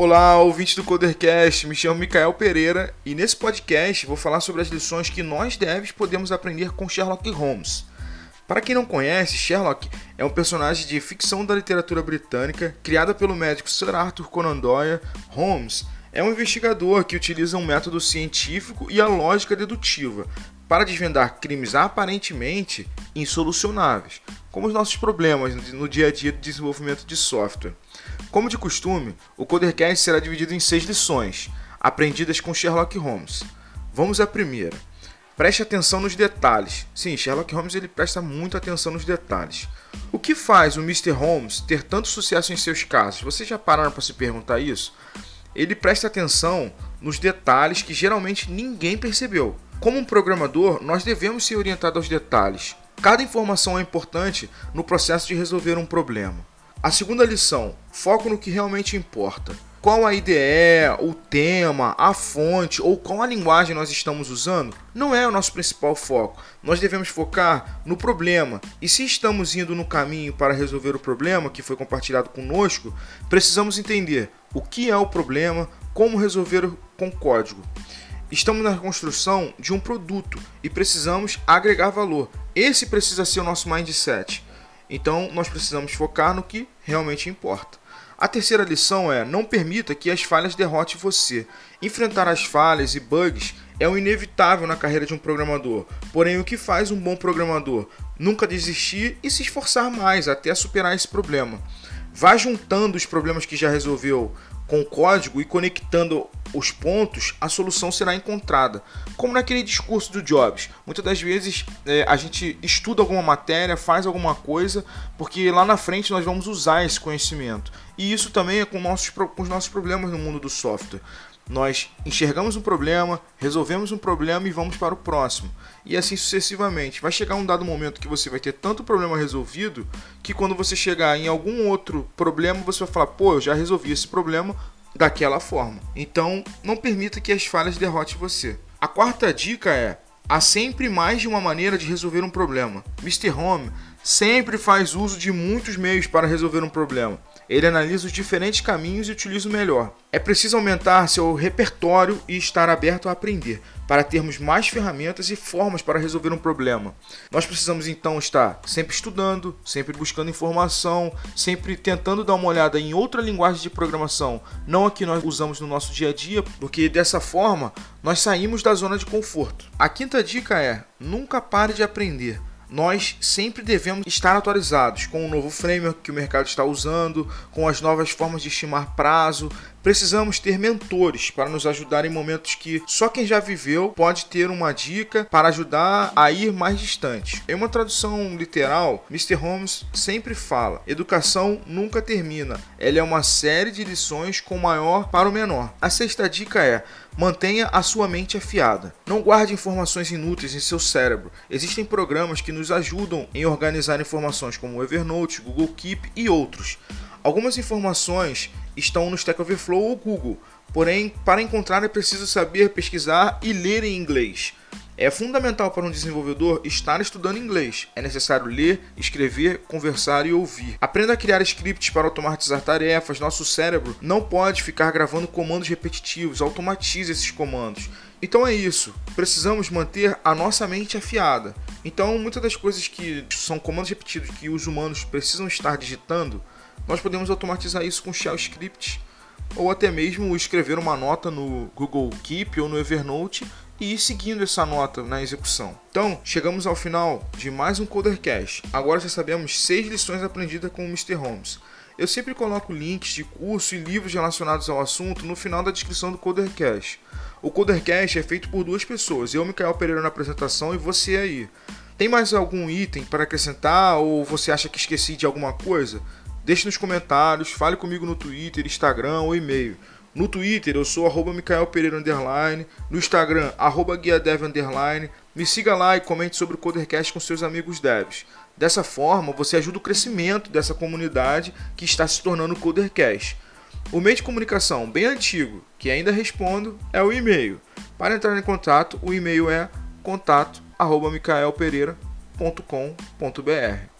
Olá, ouvinte do Codercast, me chamo Micael Pereira e nesse podcast vou falar sobre as lições que nós devs podemos aprender com Sherlock Holmes. Para quem não conhece, Sherlock é um personagem de ficção da literatura britânica criada pelo médico Sir Arthur Conan Doyle. Holmes é um investigador que utiliza um método científico e a lógica dedutiva para desvendar crimes aparentemente insolucionáveis, como os nossos problemas no dia a dia do desenvolvimento de software. Como de costume, o Codercast será dividido em seis lições, aprendidas com Sherlock Holmes. Vamos à primeira. Preste atenção nos detalhes. Sim, Sherlock Holmes ele presta muita atenção nos detalhes. O que faz o Mr. Holmes ter tanto sucesso em seus casos? Vocês já pararam para se perguntar isso? Ele presta atenção nos detalhes que geralmente ninguém percebeu. Como um programador, nós devemos ser orientados aos detalhes. Cada informação é importante no processo de resolver um problema. A segunda lição: foco no que realmente importa. Qual a IDE, o tema, a fonte ou qual a linguagem nós estamos usando não é o nosso principal foco. Nós devemos focar no problema. E se estamos indo no caminho para resolver o problema que foi compartilhado conosco, precisamos entender o que é o problema, como resolver com código. Estamos na construção de um produto e precisamos agregar valor. Esse precisa ser o nosso mindset. Então, nós precisamos focar no que realmente importa. A terceira lição é: não permita que as falhas derrotem você. Enfrentar as falhas e bugs é o inevitável na carreira de um programador. Porém, o que faz um bom programador? Nunca desistir e se esforçar mais até superar esse problema. Vá juntando os problemas que já resolveu com o código e conectando os pontos, a solução será encontrada. Como naquele discurso do Jobs. Muitas das vezes é, a gente estuda alguma matéria, faz alguma coisa, porque lá na frente nós vamos usar esse conhecimento. E isso também é com, nossos, com os nossos problemas no mundo do software. Nós enxergamos um problema, resolvemos um problema e vamos para o próximo. E assim sucessivamente. Vai chegar um dado momento que você vai ter tanto problema resolvido que quando você chegar em algum outro problema, você vai falar: pô, eu já resolvi esse problema daquela forma. Então, não permita que as falhas derrotem você. A quarta dica é: há sempre mais de uma maneira de resolver um problema. Mr. Home sempre faz uso de muitos meios para resolver um problema. Ele analisa os diferentes caminhos e utiliza o melhor. É preciso aumentar seu repertório e estar aberto a aprender, para termos mais ferramentas e formas para resolver um problema. Nós precisamos então estar sempre estudando, sempre buscando informação, sempre tentando dar uma olhada em outra linguagem de programação, não a que nós usamos no nosso dia a dia, porque dessa forma nós saímos da zona de conforto. A quinta dica é: nunca pare de aprender nós sempre devemos estar atualizados com o novo framework que o mercado está usando, com as novas formas de estimar prazo. Precisamos ter mentores para nos ajudar em momentos que só quem já viveu pode ter uma dica para ajudar a ir mais distante. Em uma tradução literal, Mr. Holmes sempre fala: educação nunca termina. Ela é uma série de lições com o maior para o menor. A sexta dica é: Mantenha a sua mente afiada. Não guarde informações inúteis em seu cérebro. Existem programas que nos ajudam em organizar informações como Evernote, Google Keep e outros. Algumas informações estão no Stack Overflow ou Google, porém, para encontrar é preciso saber pesquisar e ler em inglês. É fundamental para um desenvolvedor estar estudando inglês. É necessário ler, escrever, conversar e ouvir. Aprenda a criar scripts para automatizar tarefas. Nosso cérebro não pode ficar gravando comandos repetitivos. Automatize esses comandos. Então é isso. Precisamos manter a nossa mente afiada. Então, muitas das coisas que são comandos repetidos que os humanos precisam estar digitando, nós podemos automatizar isso com shell scripts ou até mesmo escrever uma nota no Google Keep ou no Evernote e ir seguindo essa nota na execução. Então, chegamos ao final de mais um Codercast. Agora já sabemos seis lições aprendidas com o Mr. Holmes. Eu sempre coloco links de curso e livros relacionados ao assunto no final da descrição do Codercast. O Codercast é feito por duas pessoas, eu, Micael Pereira, na apresentação e você aí. Tem mais algum item para acrescentar ou você acha que esqueci de alguma coisa? Deixe nos comentários, fale comigo no Twitter, Instagram ou e-mail. No Twitter eu sou arroba Micael Pereira Underline, no Instagram arroba GuiaDev Underline. Me siga lá e comente sobre o Codercast com seus amigos devs. Dessa forma, você ajuda o crescimento dessa comunidade que está se tornando o Codercast. O meio de comunicação bem antigo, que ainda respondo, é o e-mail. Para entrar em contato, o e-mail é contato@micaelpereira.com.br.